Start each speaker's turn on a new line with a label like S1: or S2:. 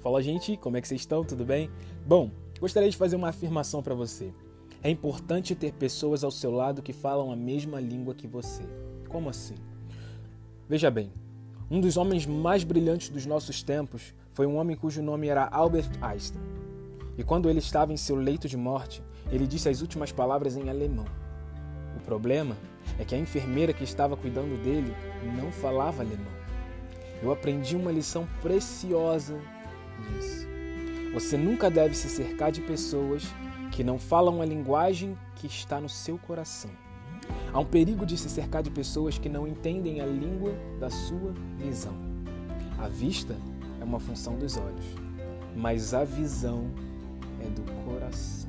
S1: Fala, gente, como é que vocês estão? Tudo bem? Bom, gostaria de fazer uma afirmação para você. É importante ter pessoas ao seu lado que falam a mesma língua que você. Como assim? Veja bem, um dos homens mais brilhantes dos nossos tempos foi um homem cujo nome era Albert Einstein. E quando ele estava em seu leito de morte, ele disse as últimas palavras em alemão. O problema é que a enfermeira que estava cuidando dele não falava alemão. Eu aprendi uma lição preciosa disso. Você nunca deve se cercar de pessoas que não falam a linguagem que está no seu coração. Há um perigo de se cercar de pessoas que não entendem a língua da sua visão. A vista é uma função dos olhos, mas a visão é do coração.